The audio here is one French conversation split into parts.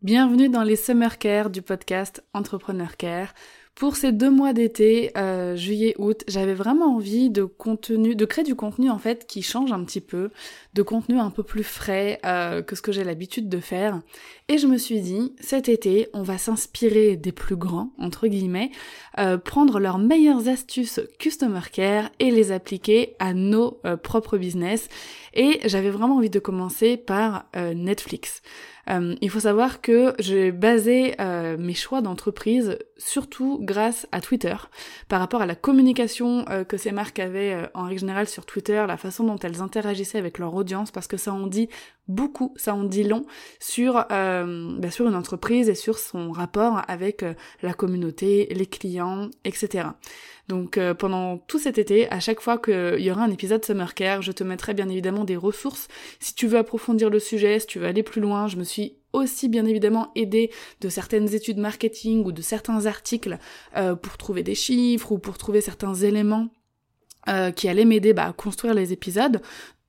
Bienvenue dans les Summer Care du podcast Entrepreneur Care. Pour ces deux mois d'été, euh, juillet-août, j'avais vraiment envie de contenu, de créer du contenu en fait qui change un petit peu, de contenu un peu plus frais euh, que ce que j'ai l'habitude de faire. Et je me suis dit, cet été, on va s'inspirer des plus grands, entre guillemets, euh, prendre leurs meilleures astuces Customer Care et les appliquer à nos propres business. Et j'avais vraiment envie de commencer par Netflix. Euh, il faut savoir que j'ai basé euh, mes choix d'entreprise surtout grâce à Twitter, par rapport à la communication euh, que ces marques avaient en règle générale sur Twitter, la façon dont elles interagissaient avec leur audience, parce que ça en dit beaucoup, ça en dit long sur, bah, sur une entreprise et sur son rapport avec la communauté, les clients, etc. Donc euh, pendant tout cet été, à chaque fois qu'il y aura un épisode Summer Care, je te mettrai bien évidemment des ressources. Si tu veux approfondir le sujet, si tu veux aller plus loin, je me suis aussi bien évidemment aidée de certaines études marketing ou de certains articles euh, pour trouver des chiffres ou pour trouver certains éléments euh, qui allaient m'aider bah, à construire les épisodes.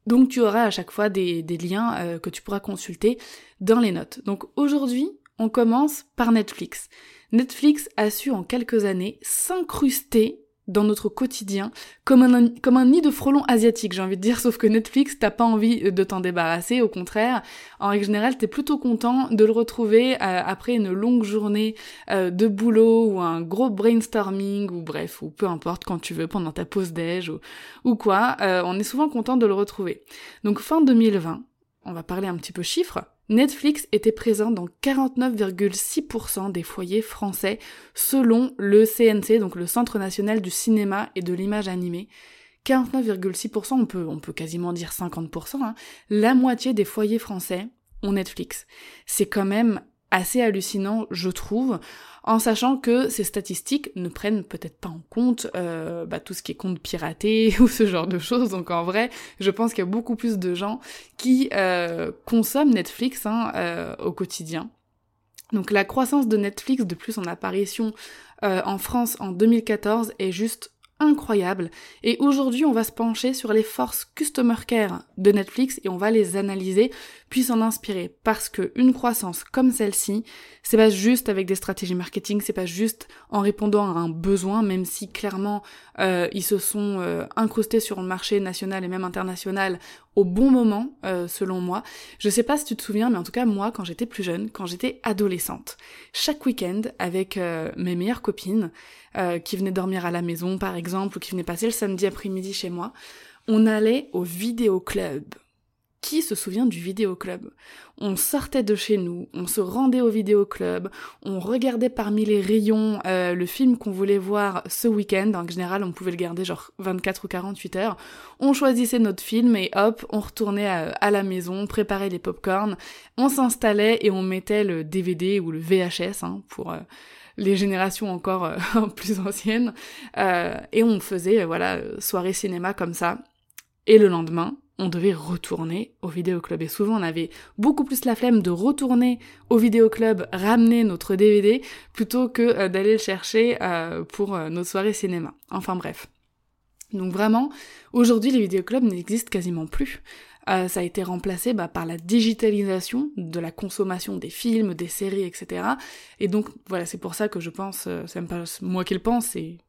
Donc tu auras à chaque fois des, des liens que tu pourras consulter dans les notes. Donc aujourd'hui, on commence par Netflix. Netflix a su en quelques années s'incruster dans notre quotidien comme un, nid de frelons asiatiques, j'ai envie de dire, sauf que Netflix, t'as pas envie de t'en débarrasser, au contraire, en règle générale, t'es plutôt content de le retrouver euh, après une longue journée euh, de boulot ou un gros brainstorming ou bref, ou peu importe quand tu veux, pendant ta pause déj ou, ou quoi, euh, on est souvent content de le retrouver. Donc fin 2020, on va parler un petit peu chiffres, Netflix était présent dans 49,6% des foyers français selon le CNC, donc le Centre national du cinéma et de l'image animée. 49,6%, on peut, quasiment dire 50%, hein. la moitié des foyers français ont Netflix. C'est quand même assez hallucinant, je trouve, en sachant que ces statistiques ne prennent peut-être pas en compte euh, bah, tout ce qui est compte piraté ou ce genre de choses. Donc en vrai, je pense qu'il y a beaucoup plus de gens qui euh, consomment Netflix hein, euh, au quotidien. Donc la croissance de Netflix depuis son apparition en France en 2014 est juste incroyable. Et aujourd'hui, on va se pencher sur les forces Customer Care de Netflix et on va les analyser puis s'en inspirer parce que une croissance comme celle-ci, c'est pas juste avec des stratégies marketing, c'est pas juste en répondant à un besoin, même si clairement euh, ils se sont euh, incrustés sur le marché national et même international au bon moment, euh, selon moi. Je sais pas si tu te souviens, mais en tout cas moi, quand j'étais plus jeune, quand j'étais adolescente, chaque week-end avec mes meilleures copines qui venaient dormir à la maison, par exemple, ou qui venaient passer le samedi après-midi chez moi, on allait au vidéoclub. Qui se souvient du vidéoclub On sortait de chez nous, on se rendait au vidéoclub, on regardait parmi les rayons euh, le film qu'on voulait voir ce week-end. En général, on pouvait le garder genre 24 ou 48 heures. On choisissait notre film et hop, on retournait à, la maison, préparait les pop-corn, on s'installait et on mettait le DVD ou le VHS hein, pour... Euh, les générations encore euh, plus anciennes, et on faisait voilà soirée cinéma comme ça. Et le lendemain, on devait retourner au vidéoclub. Et souvent, on avait beaucoup plus la flemme de retourner au vidéoclub, ramener notre DVD, plutôt que euh, d'aller le chercher euh, pour euh, nos soirées cinéma. Enfin bref. Donc vraiment, aujourd'hui, les vidéoclubs n'existent quasiment plus. ça a été remplacé bah, par la digitalisation de la consommation des films, des séries, etc. Et donc voilà, c'est pour ça que je pense, c'est même pas moi qui le pense, c'est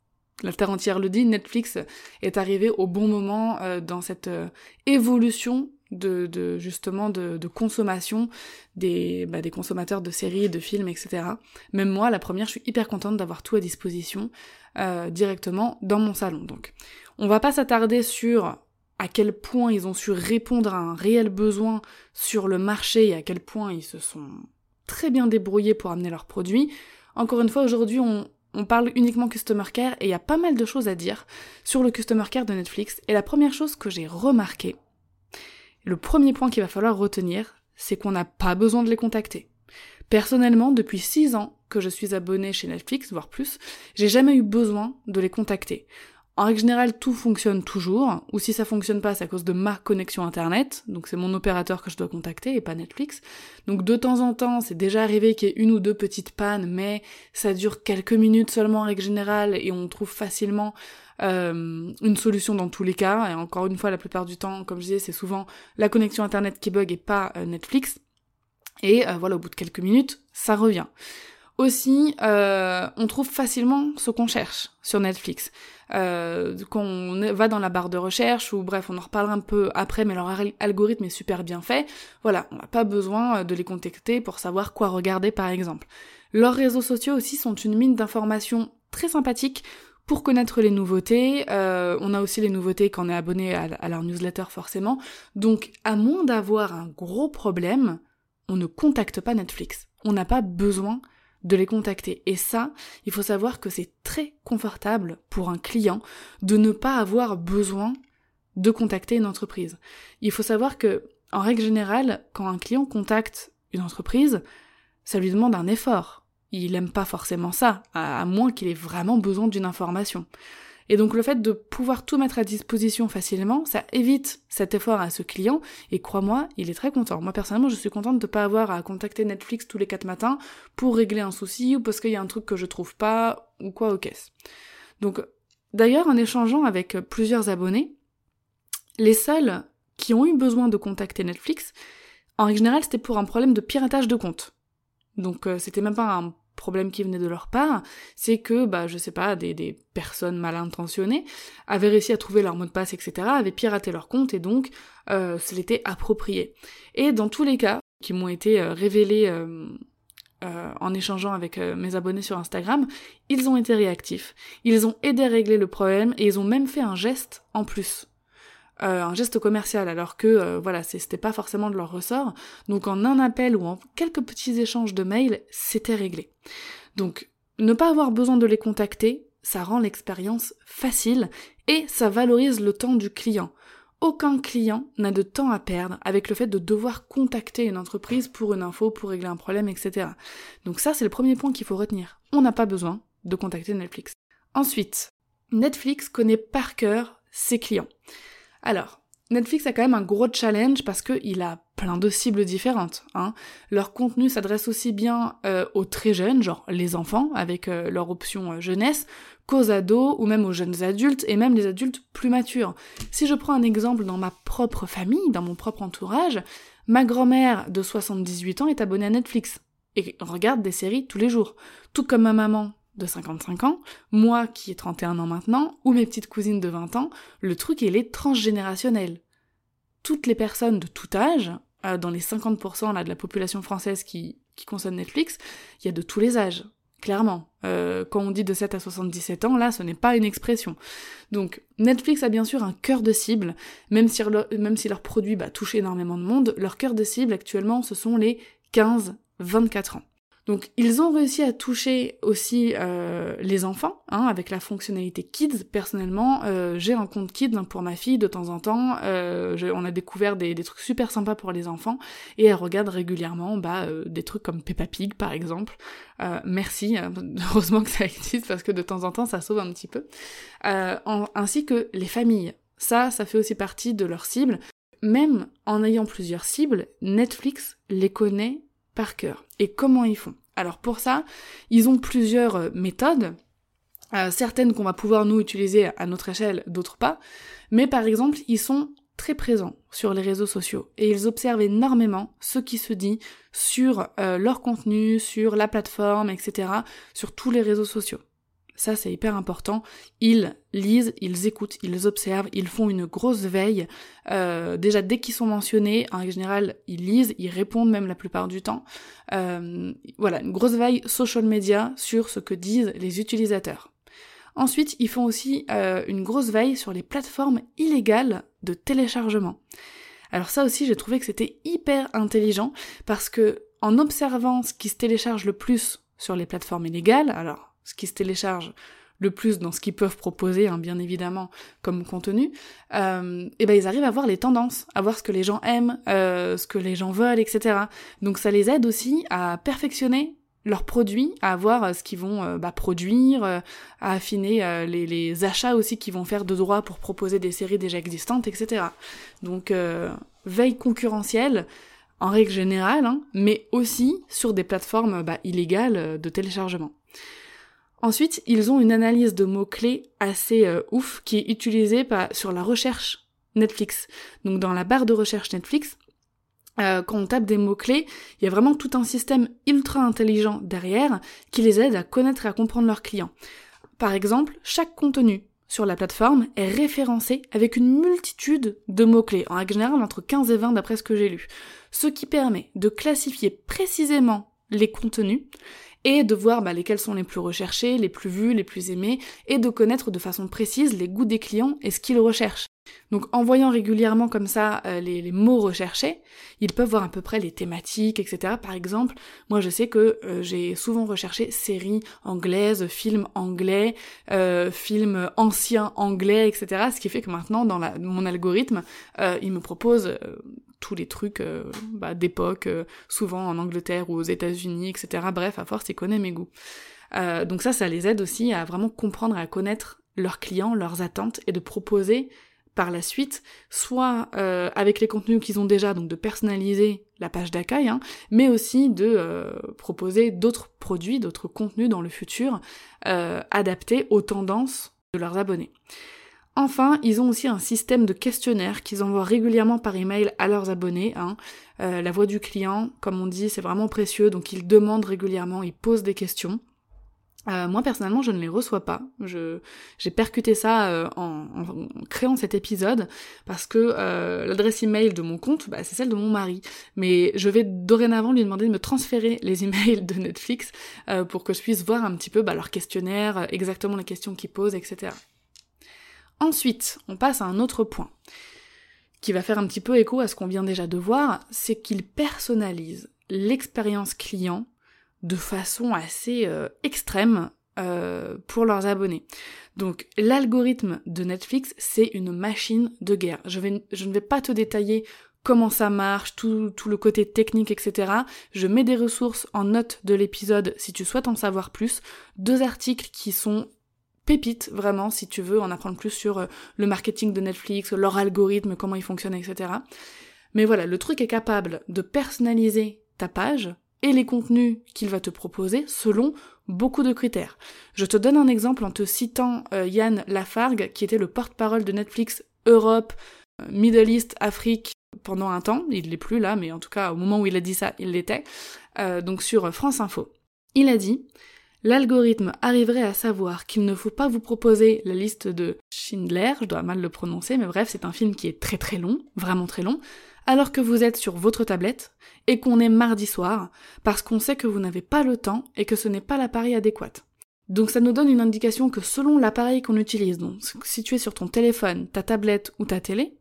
la terre entière le dit, Netflix est arrivé au bon moment euh, dans cette euh, évolution de, justement de, consommation des, bah, des consommateurs de séries, de films, etc. Même moi, la première, je suis hyper contente d'avoir tout à disposition euh, directement dans mon salon. Donc, on va pas s'attarder sur à quel point ils ont su répondre à un réel besoin sur le marché et à quel point ils se sont très bien débrouillés pour amener leurs produits. Encore une fois, aujourd'hui, on, on parle uniquement Customer Care et il y a pas mal de choses à dire sur le Customer Care de Netflix. Et la première chose que j'ai remarqué, Le premier point qu'il va falloir retenir, c'est qu'on n'a pas besoin de les contacter. Personnellement, depuis 6 ans que je suis abonnée chez Netflix, voire plus, j'ai jamais eu besoin de les contacter. En règle générale, tout fonctionne toujours, ou si ça fonctionne pas, c'est à cause de ma connexion internet, donc c'est mon opérateur que je dois contacter et pas Netflix. Donc de temps en temps, c'est déjà arrivé qu'il y ait une ou deux petites pannes, mais ça dure quelques minutes seulement en règle générale et on trouve facilement euh, une solution dans tous les cas. Et encore une fois, la plupart du temps, comme je disais, c'est souvent la connexion internet qui bug et pas euh, Netflix. Et euh, voilà, au bout de quelques minutes, ça revient. Aussi, on trouve facilement ce qu'on cherche sur Netflix. Euh, quand on va dans la barre de recherche, ou bref, on en reparlera un peu après, mais leur algorithme est super bien fait. Voilà, on n'a pas besoin de les contacter pour savoir quoi regarder par exemple. Leurs réseaux sociaux aussi sont une mine d'informations très sympathiques pour connaître les nouveautés. Euh, on a aussi les nouveautés quand on est abonné à leur newsletter forcément. Donc, à moins d'avoir un gros problème, on ne contacte pas Netflix. On n'a pas besoin de les contacter. Et ça, il faut savoir que c'est très confortable pour un client de ne pas avoir besoin de contacter une entreprise. Il faut savoir que, en règle générale, quand un client contacte une entreprise, ça lui demande un effort. Il aime pas forcément ça, à moins qu'il ait vraiment besoin d'une information. Et donc le fait de pouvoir tout mettre à disposition facilement, ça évite cet effort à ce client, et crois-moi, il est très content. Moi personnellement, je suis contente de ne pas avoir à contacter Netflix tous les quatre matins pour régler un souci, ou parce qu'il y a un truc que je trouve pas, ou quoi aux caisses. Donc, d'ailleurs, en échangeant avec plusieurs abonnés, les seuls qui ont eu besoin de contacter Netflix, en général, c'était pour un problème de piratage de compte. Donc euh, c'était même pas un problème qui venait de leur part, c'est que, bah, je sais pas, des, des, personnes mal intentionnées avaient réussi à trouver leur mot de passe, etc., avaient piraté leur compte et donc euh, l'était approprié. Et dans tous les cas qui m'ont été euh, révélés euh, euh, en échangeant avec mes abonnés sur Instagram, ils ont été réactifs, ils ont aidé à régler le problème et ils ont même fait un geste en plus. Euh, un geste commercial, alors que euh, voilà, c'était pas forcément de leur ressort. Donc en un appel ou en quelques petits échanges de mails, c'était réglé. Donc ne pas avoir besoin de les contacter, ça rend l'expérience facile et ça valorise le temps du client. Aucun client n'a de temps à perdre avec le fait de devoir contacter une entreprise pour une info, pour régler un problème, etc. Donc ça, c'est le premier point qu'il faut retenir. On n'a pas besoin de contacter Netflix. Ensuite, Netflix connaît par cœur ses clients. Alors, Netflix a quand même un gros challenge parce qu'il a plein de cibles différentes. Hein. Leur contenu s'adresse aussi bien euh, aux très jeunes, genre les enfants, avec euh, leur option euh, jeunesse, qu'aux ados ou même aux jeunes adultes et même les adultes plus matures. Si je prends un exemple dans ma propre famille, dans mon propre entourage, ma grand-mère de 78 ans est abonnée à Netflix et regarde des séries tous les jours. Tout comme ma maman de 55 ans, moi qui ai 31 ans maintenant, ou mes petites cousines de 20 ans, le truc il est transgénérationnel. Toutes les personnes de tout âge, euh, dans les 50% là, de la population française qui, qui consomme Netflix, il y a de tous les âges, clairement. Euh, quand on dit de 7 à 77 ans, là, ce n'est pas une expression. Donc, Netflix a bien sûr un cœur de cible, même si, même si leur produit bah, touche énormément de monde, leur cœur de cible actuellement, ce sont les 15-24 ans. Donc ils ont réussi à toucher aussi euh, les enfants, hein, avec la fonctionnalité Kids. Personnellement, euh, j'ai un compte Kids hein, pour ma fille de temps en temps. Euh, on a découvert des, trucs super sympas pour les enfants et elle regarde régulièrement bah, des trucs comme Peppa Pig par exemple. Merci, hein, heureusement que ça existe parce que de temps en temps ça sauve un petit peu. Ainsi que les familles. Ça, ça fait aussi partie de leur cible. Même en ayant plusieurs cibles, Netflix les connaît Et comment ils font? Alors pour ça, ils ont plusieurs euh, méthodes, euh, certaines qu'on va pouvoir nous utiliser à notre échelle, d'autres pas, mais par exemple, ils sont très présents sur les réseaux sociaux et ils observent énormément ce qui se dit sur euh, leur contenu, sur la plateforme, etc., sur tous les réseaux sociaux. Ça, c'est hyper important. Ils lisent, ils écoutent, ils observent, ils font une grosse veille. Euh, déjà, dès qu'ils sont mentionnés, en général, ils lisent, ils répondent même la plupart du temps. Euh, voilà, une grosse veille social media sur ce que disent les utilisateurs. Ensuite, ils font aussi euh, une grosse veille sur les plateformes illégales de téléchargement. Alors ça aussi, j'ai trouvé que c'était hyper intelligent parce que en observant ce qui se télécharge le plus sur les plateformes illégales, alors ce qui se télécharge le plus dans ce qu'ils peuvent proposer, hein, bien évidemment, comme contenu, euh, et ben ils arrivent à voir les tendances, à voir ce que les gens aiment, euh, ce que les gens veulent, etc. Donc ça les aide aussi à perfectionner leurs produits, à voir euh, ce qu'ils vont euh, bah, produire, à affiner les, les, achats aussi qu'ils vont faire de droit pour proposer des séries déjà existantes, etc. Donc veille concurrentielle, en règle générale, hein, mais aussi sur des plateformes bah, illégales de téléchargement. Ensuite, ils ont une analyse de mots-clés assez euh, ouf qui est utilisée sur la recherche Netflix. Donc dans la barre de recherche Netflix, euh, quand on tape des mots-clés, il y a vraiment tout un système ultra intelligent derrière qui les aide à connaître et à comprendre leurs clients. Par exemple, chaque contenu sur la plateforme est référencé avec une multitude de mots-clés, en règle générale entre 15 et 20 d'après ce que j'ai lu, ce qui permet de classifier précisément les contenus et de voir bah, lesquels sont les plus recherchés, les plus vus, les plus aimés, et de connaître de façon précise les goûts des clients et ce qu'ils recherchent. Donc en voyant régulièrement comme ça euh, les, mots recherchés, ils peuvent voir à peu près les thématiques, etc. Par exemple, moi je sais que euh, j'ai souvent recherché séries anglaises, films anglais, euh, films anciens anglais, etc. Ce qui fait que maintenant dans mon algorithme, il me propose tous les trucs bah, d'époque, souvent en Angleterre ou aux États-Unis, etc. Bref, à force, il connaît mes goûts. donc ça, ça les aide aussi à vraiment comprendre et à connaître leurs clients, leurs attentes et de proposer par la suite, soit euh, avec les contenus qu'ils ont déjà, donc de personnaliser la page d'accueil, hein, mais aussi de euh, proposer d'autres produits, d'autres contenus dans le futur, euh, adaptés aux tendances de leurs abonnés. Enfin, ils ont aussi un système de questionnaire qu'ils envoient régulièrement par email à leurs abonnés. Hein. la voix du client, comme on dit, c'est vraiment précieux, donc ils demandent régulièrement, ils posent des questions. Euh, moi personnellement, je ne les reçois pas. J'ai percuté ça euh, en, créant cet épisode parce que euh, l'adresse email de mon compte, bah, c'est celle de mon mari. Mais je vais dorénavant lui demander de me transférer les emails de Netflix pour que je puisse voir un petit peu bah, leur questionnaire, exactement les questions qu'ils posent, etc. Ensuite, on passe à un autre point qui va faire un petit peu écho à ce qu'on vient déjà de voir, c'est qu'ils personnalisent l'expérience client de façon assez euh, extrême euh, pour leurs abonnés. Donc l'algorithme de Netflix, c'est une machine de guerre. Je ne vais pas te détailler comment ça marche, tout, tout le côté technique, etc. Je mets des ressources en note de l'épisode si tu souhaites en savoir plus. Deux articles qui sont pépites, vraiment, si tu veux en apprendre plus sur euh, le marketing de Netflix, leur algorithme, comment il fonctionne, etc. Mais voilà, le truc est capable de personnaliser ta page et les contenus qu'il va te proposer selon beaucoup de critères. Je te donne un exemple en te citant euh, Yann Lafargue, qui était le porte-parole de Netflix Europe, euh, Middle East, Afrique pendant un temps. Il l'est plus là, mais en tout cas au moment où il a dit ça, il l'était. Donc sur France Info. Il a dit L'algorithme arriverait à savoir qu'il ne faut pas vous proposer la liste de Schindler, je dois mal le prononcer, mais bref, c'est un film qui est très très long, vraiment très long, alors que vous êtes sur votre tablette et qu'on est mardi soir, parce qu'on sait que vous n'avez pas le temps et que ce n'est pas l'appareil adéquat. Donc ça nous donne une indication que selon l'appareil qu'on utilise, donc si tu es sur ton téléphone, ta tablette ou ta télé,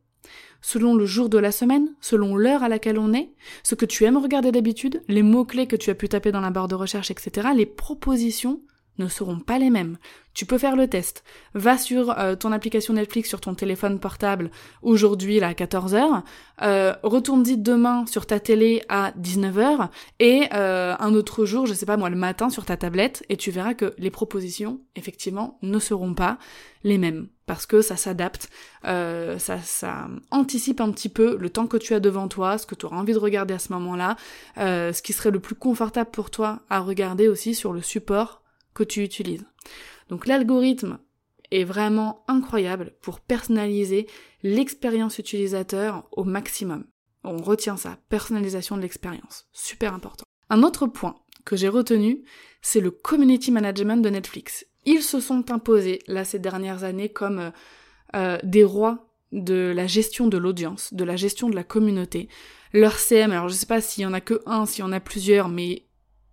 selon le jour de la semaine, selon l'heure à laquelle on est, ce que tu aimes regarder d'habitude, les mots-clés que tu as pu taper dans la barre de recherche, etc., les propositions ne seront pas les mêmes. Tu peux faire le test. Va sur euh, ton application Netflix sur ton téléphone portable aujourd'hui à 14h, euh, retourne-y demain sur ta télé à 19h et euh, un autre jour, je sais pas moi, le matin sur ta tablette et tu verras que les propositions, effectivement, ne seront pas les mêmes parce que ça s'adapte, ça, ça anticipe un petit peu le temps que tu as devant toi, ce que tu auras envie de regarder à ce moment-là, ce qui serait le plus confortable pour toi à regarder aussi sur le support tu utilises. Donc l'algorithme est vraiment incroyable pour personnaliser l'expérience utilisateur au maximum. On retient ça, personnalisation de l'expérience, super important. Un autre point que j'ai retenu, c'est le community management de Netflix. Ils se sont imposés là ces dernières années comme euh, euh, des rois de la gestion de l'audience, de la gestion de la communauté. Leur CM, alors je sais pas s'il y en a que un, s'il y en a plusieurs, mais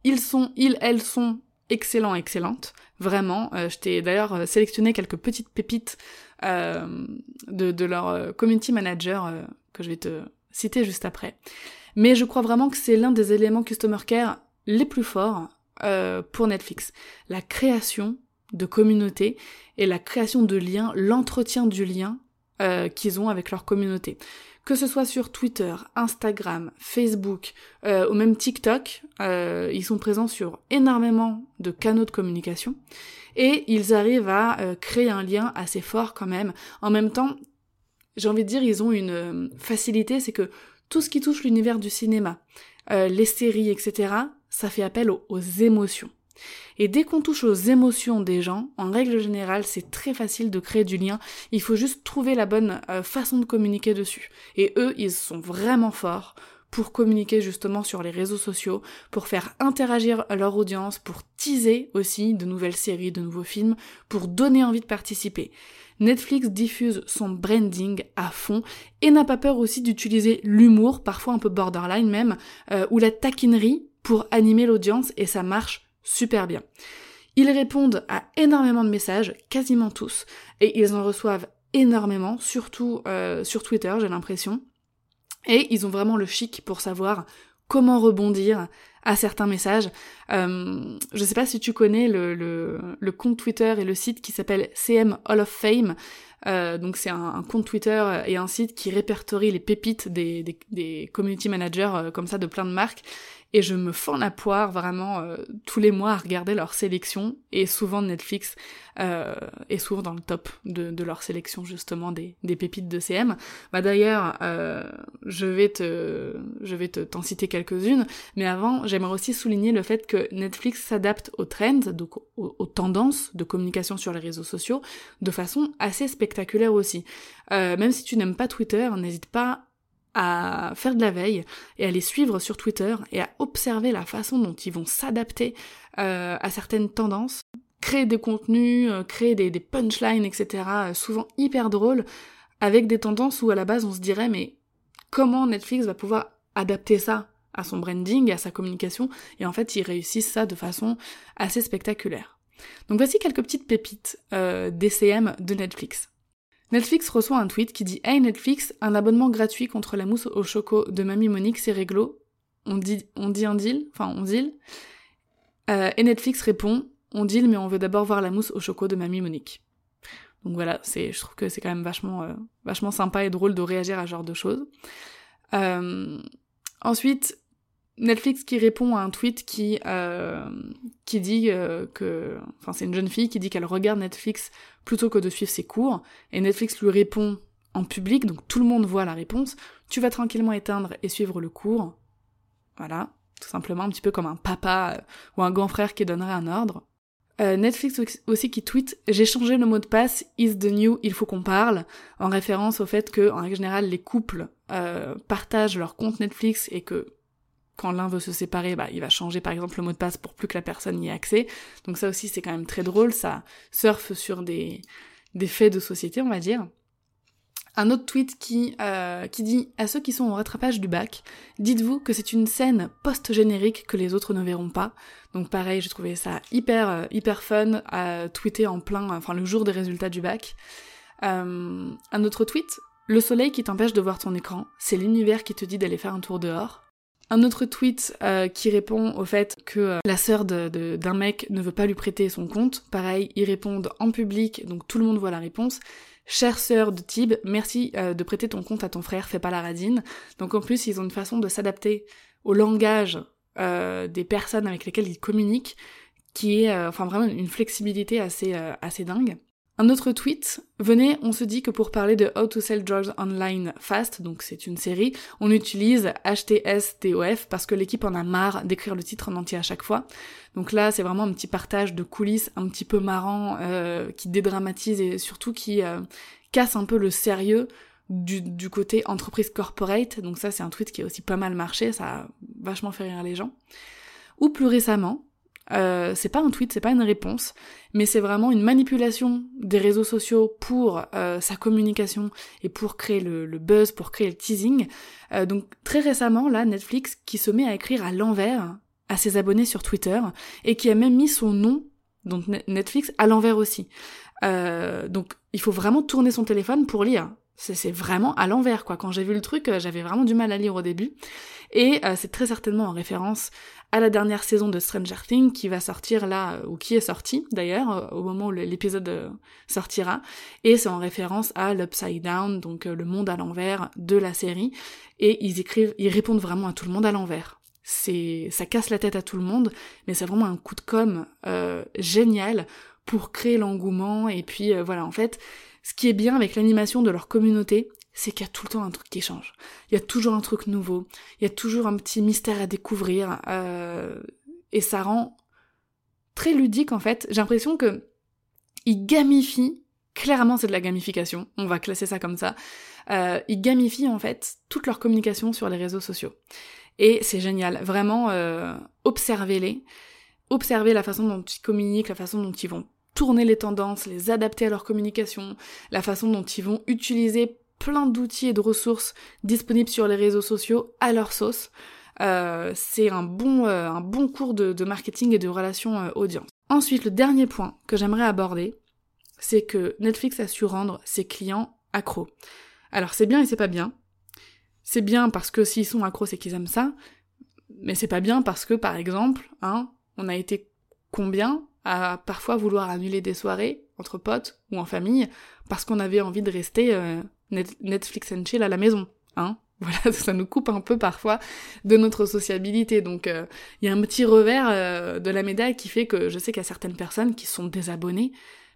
ils sont, ils, elles sont excellent, excellente. Vraiment. Euh, je t'ai d'ailleurs euh, sélectionné quelques petites pépites euh, de, de, leur community manager que je vais te citer juste après. Mais je crois vraiment que c'est l'un des éléments customer care les plus forts pour Netflix. La création de communauté et la création de liens, l'entretien du lien qu'ils ont avec leur communauté. Que ce soit sur Twitter, Instagram, Facebook euh, ou même TikTok, euh, ils sont présents sur énormément de canaux de communication et ils arrivent à créer un lien assez fort quand même. En même temps, j'ai envie de dire, ils ont une facilité, c'est que tout ce qui touche l'univers du cinéma, les séries, etc., ça fait appel aux émotions. Et dès qu'on touche aux émotions des gens, en règle générale, c'est très facile de créer du lien. Il faut juste trouver la bonne euh, façon de communiquer dessus. Et eux, ils sont vraiment forts pour communiquer justement sur les réseaux sociaux, pour faire interagir leur audience, pour teaser aussi de nouvelles séries, de nouveaux films, pour donner envie de participer. Netflix diffuse son branding à fond et n'a pas peur aussi d'utiliser l'humour, parfois un peu borderline même, euh, ou la taquinerie pour animer l'audience et ça marche super bien. Ils répondent à énormément de messages, quasiment tous, et ils en reçoivent énormément, surtout euh, sur Twitter, j'ai l'impression. Et ils ont vraiment le chic pour savoir comment rebondir à certains messages. Euh, je sais pas si tu connais le, le, compte Twitter et le site qui s'appelle CM Hall of Fame. Euh, donc c'est un, compte Twitter et un site qui répertorie les pépites des, des, des community managers euh, comme ça de plein de marques et je me fends la poire vraiment euh, tous les mois à regarder leur sélection et souvent Netflix euh, est souvent dans le top de, de leur sélection justement des, pépites de CM. Bah d'ailleurs euh, je vais te je vais te t'en citer quelques-unes, mais avant j'aimerais aussi souligner le fait que Netflix s'adapte aux trends, donc aux, aux, tendances de communication sur les réseaux sociaux de façon assez spectaculaire aussi. Euh, même si tu n'aimes pas Twitter, n'hésite pas à faire de la veille et à les suivre sur Twitter et à observer la façon dont ils vont s'adapter euh, à certaines tendances, créer des contenus, euh, créer des, punchlines, etc., euh, souvent hyper drôles, avec des tendances où à la base on se dirait mais comment Netflix va pouvoir adapter ça à son branding, à sa communication, et en fait ils réussissent ça de façon assez spectaculaire. Donc voici quelques petites pépites euh, DCM de Netflix. Netflix reçoit un tweet qui dit Hey Netflix, un abonnement gratuit contre la mousse au choco de Mamie Monique, c'est réglo. On dit, on dit un deal Enfin, on deal. Euh, et Netflix répond On deal, mais on veut d'abord voir la mousse au choco de Mamie Monique. Donc voilà, c'est, je trouve que c'est quand même vachement, euh, vachement sympa et drôle de réagir à ce genre de choses. Euh, ensuite, Netflix qui répond à un tweet qui euh, qui dit euh, que enfin c'est une jeune fille qui dit qu'elle regarde Netflix plutôt que de suivre ses cours. Et Netflix lui répond en public donc tout le monde voit la réponse. Tu vas tranquillement éteindre et suivre le cours. Voilà. Tout simplement un petit peu comme un papa euh, ou un grand frère qui donnerait un ordre. Netflix aussi qui tweet j'ai changé le mot de passe is the new il faut qu'on parle en référence au fait que en règle générale les couples partagent leur compte Netflix et que quand l'un veut se séparer, bah, il va changer par exemple le mot de passe pour plus que la personne y ait accès. Donc ça aussi c'est quand même très drôle, ça surfe sur des, des faits de société on va dire. Un autre tweet qui, euh, qui dit à ceux qui sont au rattrapage du bac, dites-vous que c'est une scène post-générique que les autres ne verront pas. Donc pareil, j'ai trouvé ça hyper euh, hyper fun à tweeter en plein, enfin le jour des résultats du bac. Euh, un autre tweet, le soleil qui t'empêche de voir ton écran, c'est l'univers qui te dit d'aller faire un tour dehors. Un autre tweet euh, qui répond au fait que euh, la sœur d'un de, mec ne veut pas lui prêter son compte. Pareil, ils répondent en public, donc tout le monde voit la réponse. Chère sœur de Tib, merci euh, de prêter ton compte à ton frère, fais pas la radine. Donc en plus, ils ont une façon de s'adapter au langage des personnes avec lesquelles ils communiquent, qui est enfin vraiment une flexibilité assez, assez dingue. Un autre tweet, venez, on se dit que pour parler de How to Sell Drugs Online Fast, donc c'est une série, on utilise HTSTOF parce que l'équipe en a marre d'écrire le titre en entier à chaque fois. Donc là, c'est vraiment un petit partage de coulisses un petit peu marrant, euh, qui dédramatise et surtout qui euh, casse un peu le sérieux du, du côté entreprise corporate. Donc ça, c'est un tweet qui a aussi pas mal marché, ça a vachement fait rire les gens. Ou plus récemment, euh, c'est pas un tweet, c'est pas une réponse, mais c'est vraiment une manipulation des réseaux sociaux pour euh, sa communication et pour créer le, buzz, pour créer le teasing. Euh, donc très récemment, là, Netflix qui se met à écrire à l'envers à ses abonnés sur Twitter et qui a même mis son nom, donc Netflix, à l'envers aussi. donc il faut vraiment tourner son téléphone pour lire. C'est vraiment à l'envers, quoi. Quand j'ai vu le truc, euh, j'avais vraiment du mal à lire au début. Et euh, c'est très certainement en référence à la dernière saison de Stranger Things qui va sortir là, ou qui est sortie d'ailleurs, au moment où l'épisode sortira. Et c'est en référence à l'Upside Down, donc le monde à l'envers de la série. Et ils écrivent, ils répondent vraiment à tout le monde à l'envers c'est ça casse la tête à tout le monde, mais c'est vraiment un coup de com euh, génial pour créer l'engouement et puis euh, voilà en fait ce qui est bien avec l'animation de leur communauté c'est qu'il y a tout le temps un truc qui change. Il y a toujours un truc nouveau. Il y a toujours un petit mystère à découvrir euh, et ça rend très ludique en fait. J'ai l'impression que ils gamifient clairement c'est de la gamification. On va classer ça comme ça. Euh, ils gamifient en fait toute leur communication sur les réseaux sociaux. Et c'est génial, vraiment, euh, observez-les, observez la façon dont ils communiquent, la façon dont ils vont tourner les tendances, les adapter à leur communication, la façon dont ils vont utiliser plein d'outils et de ressources disponibles sur les réseaux sociaux à leur sauce. Euh, c'est un bon, euh, un bon cours de, marketing et de relations euh, audience. Ensuite, le dernier point que j'aimerais aborder, c'est que Netflix a su rendre ses clients accros. Alors c'est bien et c'est pas bien. C'est bien parce que s'ils sont accros, c'est qu'ils aiment ça, mais c'est pas bien parce que, par exemple, hein, on a été combien parfois vouloir annuler des soirées entre potes ou en famille parce qu'on avait envie de rester euh, Netflix and chill à la maison, hein voilà, ça nous coupe un peu parfois de notre sociabilité. Donc euh, il y a un petit revers euh, de la médaille qui fait que je sais qu'il y a certaines personnes qui sont désabonnées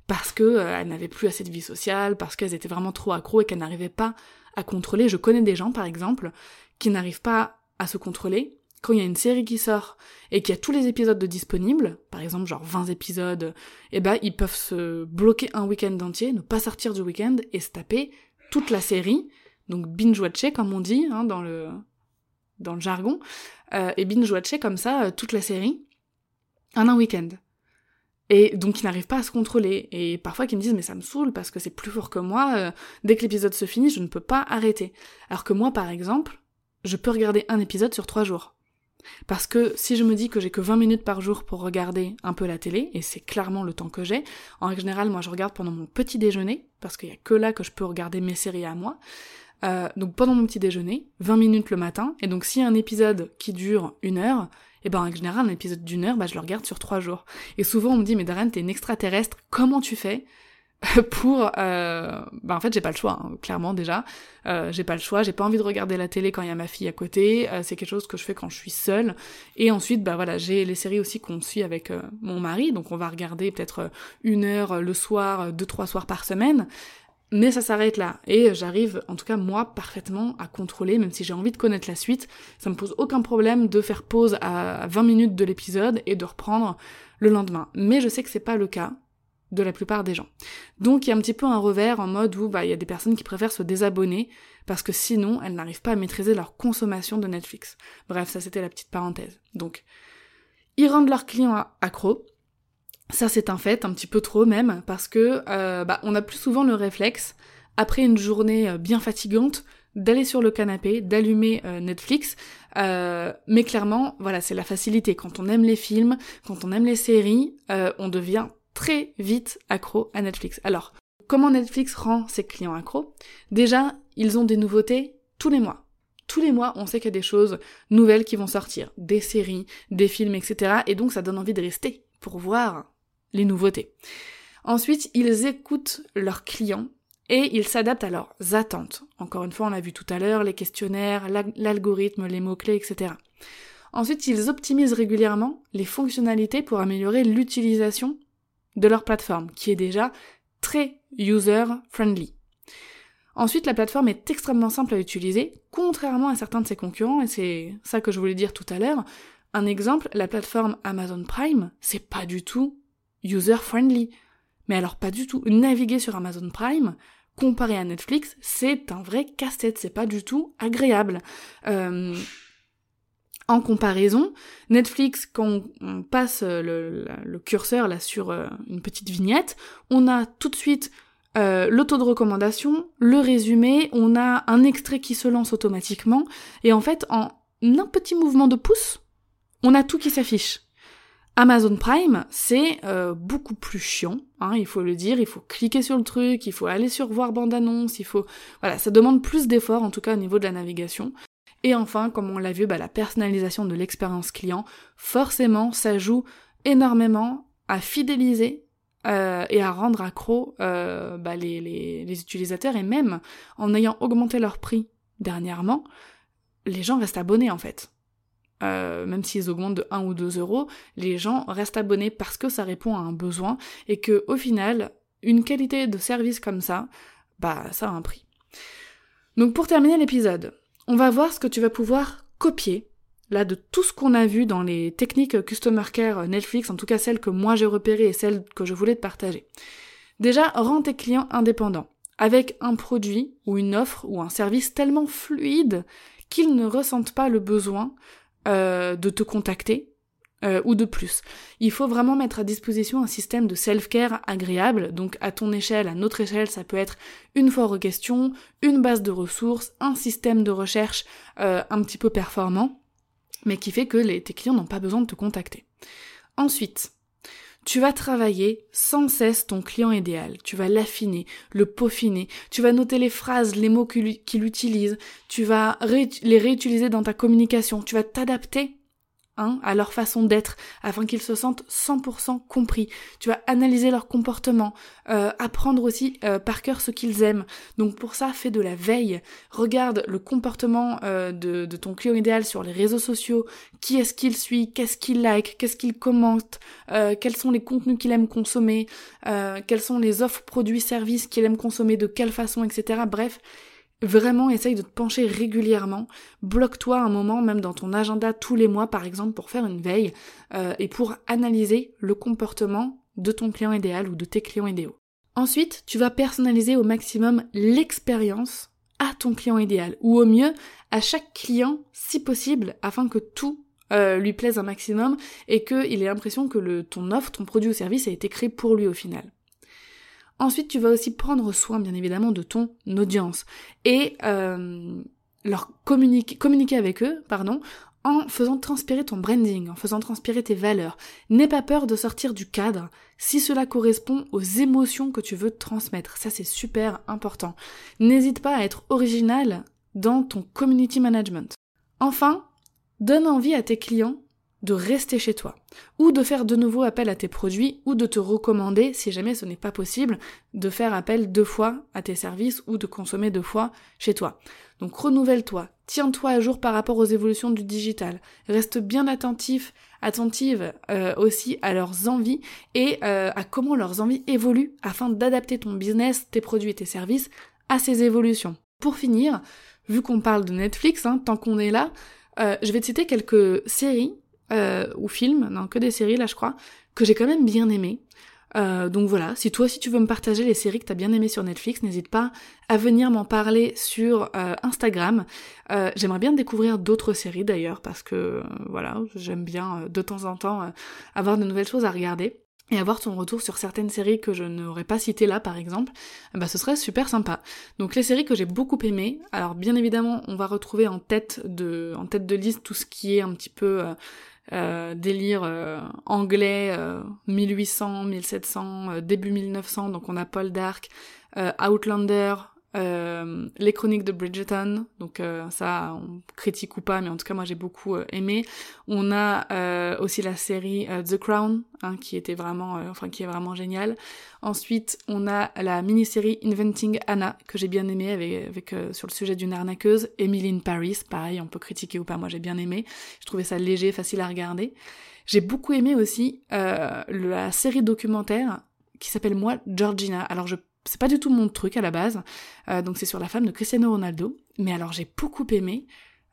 parce que elles n'avaient plus assez de vie sociale, parce qu'elles étaient vraiment trop accros et qu'elles n'arrivaient pas à contrôler. Je connais des gens, par exemple, qui n'arrivent pas à se contrôler. Quand il y a une série qui sort et qu'il y a tous les épisodes de disponibles, par exemple genre 20 épisodes, eh ben ils peuvent se bloquer un week-end entier, ne pas sortir du week-end et se taper toute la série, donc binge-watcher comme on dit hein, dans le dans le jargon, euh, et binge-watcher comme ça euh, toute la série en un week-end. Et donc ils n'arrivent pas à se contrôler. Et parfois ils me disent mais ça me saoule parce que c'est plus fort que moi, euh, dès que l'épisode se finit, je ne peux pas arrêter. Alors que moi par exemple, je peux regarder un épisode sur trois jours. Parce que si je me dis que j'ai que 20 minutes par jour pour regarder un peu la télé, et c'est clairement le temps que j'ai, en règle générale moi je regarde pendant mon petit déjeuner, parce qu'il y a que là que je peux regarder mes séries à moi, euh, donc pendant mon petit déjeuner, 20 minutes le matin, et donc s'il y a un épisode qui dure une heure, et ben en général un épisode d'une heure, bah, je le regarde sur trois jours. Et souvent on me dit mais Darren t'es une extraterrestre, comment tu fais pour euh... bah en fait j'ai pas le choix hein, clairement déjà. Euh, j'ai pas le choix j'ai pas envie de regarder la télé quand il y a ma fille à côté. Euh, c'est quelque chose que je fais quand je suis seule. Et ensuite bah voilà j'ai les séries aussi qu'on suit avec euh, mon mari. Donc on va regarder peut-être euh, une heure le soir deux trois soirs par semaine. Mais ça s'arrête là. Et j'arrive, en tout cas moi, parfaitement à contrôler, même si j'ai envie de connaître la suite, ça me pose aucun problème de faire pause à 20 minutes de l'épisode et de reprendre le lendemain. Mais je sais que c'est pas le cas de la plupart des gens. Donc il y a un petit peu un revers en mode où bah il y a des personnes qui préfèrent se désabonner parce que sinon elles n'arrivent pas à maîtriser leur consommation de Netflix. Bref, ça c'était la petite parenthèse. Donc ils rendent leurs clients accros, ça c'est un fait, un petit peu trop même, parce que euh, bah, on a plus souvent le réflexe, après une journée euh, bien fatigante, d'aller sur le canapé, d'allumer euh, Netflix, mais clairement, voilà, c'est la facilité. Quand on aime les films, quand on aime les séries, on devient très vite accro à Netflix. Alors, comment Netflix rend ses clients accros? Déjà, ils ont des nouveautés tous les mois. Tous les mois, on sait qu'il y a des choses nouvelles qui vont sortir, des séries, des films, etc. Et donc ça donne envie de rester pour voir les nouveautés. Ensuite, ils écoutent leurs clients et ils s'adaptent à leurs attentes. Encore une fois, on l'a vu tout à l'heure, les questionnaires, l'algorithme, les mots-clés, etc. Ensuite, ils optimisent régulièrement les fonctionnalités pour améliorer l'utilisation de leur plateforme, qui est déjà très user-friendly. Ensuite, la plateforme est extrêmement simple à utiliser, contrairement à certains de ses concurrents, et c'est ça que je voulais dire tout à l'heure. Un exemple, la plateforme Amazon Prime, c'est pas du tout user-friendly. Mais alors pas du tout. Naviguer sur Amazon Prime, comparé à Netflix, c'est un vrai casse-tête, c'est pas du tout agréable. Euh, en comparaison, Netflix, quand on passe le, curseur là sur euh, une petite vignette, on a tout de suite euh, l'auto de recommandation, le résumé, on a un extrait qui se lance automatiquement, et en fait, en un petit mouvement de pouce, on a tout qui s'affiche. Amazon Prime, c'est euh, beaucoup plus chiant, hein, il faut le dire, il faut cliquer sur le truc, il faut aller sur voir bande-annonce, il faut... Voilà, ça demande plus d'efforts, en tout cas au niveau de la navigation. Et enfin, comme on l'a vu, bah, la personnalisation de l'expérience client, forcément, ça joue énormément à fidéliser euh, et à rendre accro euh, bah, les, utilisateurs et même en ayant augmenté leur prix dernièrement, les gens restent abonnés en fait. Euh, même s'ils augmentent de 1 ou 2 euros, les gens restent abonnés parce que ça répond à un besoin et que au final, une qualité de service comme ça, bah ça a un prix. Donc pour terminer l'épisode, on va voir ce que tu vas pouvoir copier là de tout ce qu'on a vu dans les techniques Customer Care Netflix, en tout cas celles que moi j'ai repérées et celles que je voulais te partager. Déjà, rends tes clients indépendants, avec un produit ou une offre ou un service tellement fluide qu'ils ne ressentent pas le besoin euh, de te contacter euh, ou de plus. Il faut vraiment mettre à disposition un système de self-care agréable, donc à ton échelle, à notre échelle, ça peut être une foire aux une base de ressources, un système de recherche euh, un petit peu performant, mais qui fait que les, tes clients n'ont pas besoin de te contacter. Ensuite, tu vas travailler sans cesse ton client idéal, tu vas l'affiner, le peaufiner, tu vas noter les phrases, les mots qu'il utilise, tu vas les réutiliser dans ta communication, tu vas t'adapter Hein, à leur façon d'être, afin qu'ils se sentent 100% compris. Tu vas analyser leur comportement, euh, apprendre aussi euh, par cœur ce qu'ils aiment. Donc pour ça, fais de la veille. Regarde le comportement euh, de, de, ton client idéal sur les réseaux sociaux. Qui est-ce qu'il suit? Qu'est-ce qu'il like? Qu'est-ce qu'il commente? Quels sont les contenus qu'il aime consommer? Quelles sont les offres, produits, services qu'il aime consommer? De quelle façon, etc. Bref, Vraiment, essaye de te pencher régulièrement. Bloque-toi un moment, même dans ton agenda tous les mois, par exemple, pour faire une veille euh, et pour analyser le comportement de ton client idéal ou de tes clients idéaux. Ensuite, tu vas personnaliser au maximum l'expérience à ton client idéal, ou au mieux à chaque client si possible, afin que tout euh, lui plaise un maximum et qu'il ait l'impression que le, ton offre, ton produit ou service a été créé pour lui au final. Ensuite, tu vas aussi prendre soin, bien évidemment, de ton audience et euh, leur communiquer, communiquer avec eux, pardon, en faisant transpirer ton branding, en faisant transpirer tes valeurs. N'aie pas peur de sortir du cadre si cela correspond aux émotions que tu veux transmettre. Ça, c'est super important. N'hésite pas à être original dans ton community management. Enfin, donne envie à tes clients de rester chez toi, ou de faire de nouveau appel à tes produits, ou de te recommander, si jamais ce n'est pas possible, de faire appel deux fois à tes services ou de consommer deux fois chez toi. Donc renouvelle-toi, tiens-toi à jour par rapport aux évolutions du digital, reste bien attentif, attentive euh, aussi à leurs envies et euh, à comment leurs envies évoluent afin d'adapter ton business, tes produits et tes services à ces évolutions. Pour finir, vu qu'on parle de Netflix, hein, tant qu'on est là, euh, je vais te citer quelques séries euh, ou films, non, que des séries là je crois, que j'ai quand même bien aimé. Euh, donc voilà, si toi si tu veux me partager les séries que t'as bien aimées sur Netflix, n'hésite pas à venir m'en parler sur euh, Instagram. Euh, j'aimerais bien découvrir d'autres séries d'ailleurs parce que voilà, j'aime bien de temps en temps avoir de nouvelles choses à regarder et avoir ton retour sur certaines séries que je n'aurais pas citées là par exemple, bah ce serait super sympa. Donc les séries que j'ai beaucoup aimées, alors bien évidemment on va retrouver en tête de en tête de liste tout ce qui est un petit peu euh, délire euh, anglais 1800, euh, 1700, début 1900, donc on a Paul Dark, Outlander, les chroniques de Bridgerton, donc ça on critique ou pas, mais en tout cas moi j'ai beaucoup aimé. On a aussi la série The Crown, hein, qui était vraiment, enfin qui est vraiment géniale. Ensuite on a la mini-série Inventing Anna que j'ai bien aimé avec, avec sur le sujet d'une arnaqueuse. Emily in Paris, pareil on peut critiquer ou pas, moi j'ai bien aimé. Je trouvais ça léger, facile à regarder. J'ai beaucoup aimé aussi la série documentaire qui s'appelle Moi Georgina. Alors je c'est pas du tout mon truc à la base. Euh, donc c'est sur la femme de Cristiano Ronaldo. Mais alors j'ai beaucoup aimé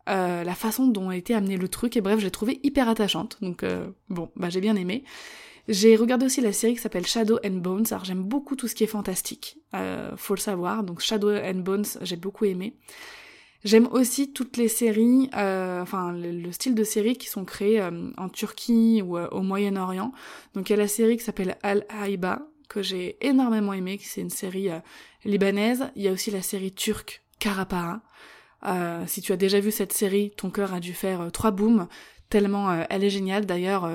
euh, la façon dont a été amené le truc. Et bref, j'ai trouvé hyper attachante. Donc euh, bon, bah j'ai bien aimé. J'ai regardé aussi la série qui s'appelle Shadow and Bones. Alors j'aime beaucoup tout ce qui est fantastique. faut le savoir. Donc Shadow and Bones, j'ai beaucoup aimé. J'aime aussi toutes les séries, enfin le, style de séries qui sont créées en Turquie ou au Moyen-Orient. Donc il y a la série qui s'appelle Al-Haiba, que j'ai énormément aimé, c'est une série euh, libanaise. Il y a aussi la série turque Karapara. Euh, si tu as déjà vu cette série, ton cœur a dû faire euh, trois booms, tellement elle est géniale. D'ailleurs,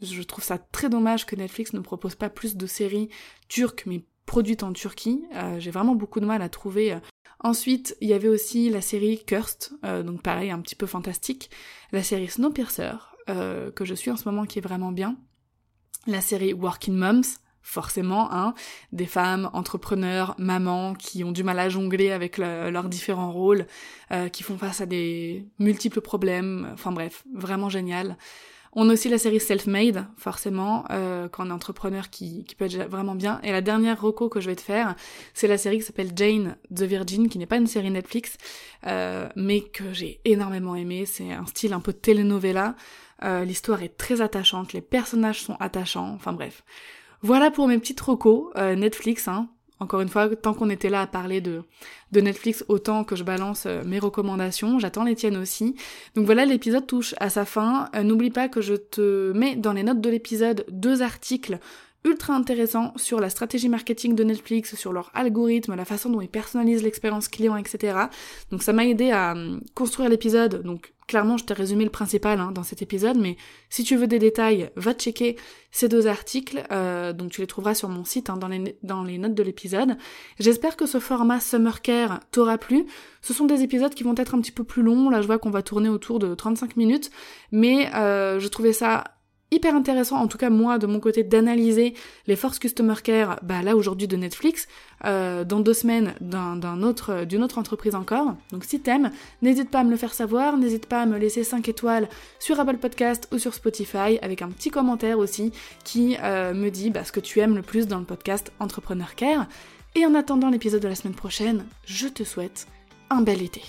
je trouve ça très dommage que Netflix ne propose pas plus de séries turques, mais produites en Turquie. J'ai vraiment beaucoup de mal à trouver. Ensuite, il y avait aussi la série Cursed, donc pareil, un petit peu fantastique. La série Snowpiercer, que je suis en ce moment, qui est vraiment bien. La série Working Moms, forcément, hein, des femmes entrepreneurs, mamans, qui ont du mal à jongler avec leurs différents rôles, euh, qui font face à des multiples problèmes, enfin bref, vraiment génial. On a aussi la série Self-Made, forcément, euh, quand on est entrepreneur qui, qui peut être vraiment bien. Et la dernière reco que je vais te faire, c'est la série qui s'appelle Jane the Virgin, qui n'est pas une série Netflix, euh, mais que j'ai énormément aimé. C'est un style un peu telenovela. Euh, L'histoire est très attachante, les personnages sont attachants, enfin bref. Voilà pour mes petites recos euh, Netflix. Hein. Encore une fois, tant qu'on était là à parler de, de Netflix, autant que je balance euh, mes recommandations, j'attends les tiennes aussi. Donc voilà, l'épisode touche à sa fin. Euh, n'oublie pas que je te mets dans les notes de l'épisode deux articles ultra intéressants sur la stratégie marketing de Netflix, sur leur algorithme, la façon dont ils personnalisent l'expérience client, etc. Donc ça m'a aidé à construire l'épisode, donc Clairement, je t'ai résumé le principal hein, dans cet épisode, mais si tu veux des détails, va checker ces deux articles, euh, donc tu les trouveras sur mon site hein, dans, les, dans les notes de l'épisode. J'espère que ce format Summer Care t'aura plu. Ce sont des épisodes qui vont être un petit peu plus longs, là je vois qu'on va tourner autour de 35 minutes, mais euh, je trouvais ça hyper intéressant, en tout cas moi de mon côté, d'analyser les forces customer care, bah là aujourd'hui de Netflix, euh, dans deux semaines autre d'une autre entreprise encore. Donc si t'aimes, n'hésite pas à me le faire savoir, n'hésite pas à me laisser 5 étoiles sur Apple Podcast ou sur Spotify avec un petit commentaire aussi qui euh, me dit bah, ce que tu aimes le plus dans le podcast Entrepreneur Care. Et en attendant l'épisode de la semaine prochaine, je te souhaite un bel été.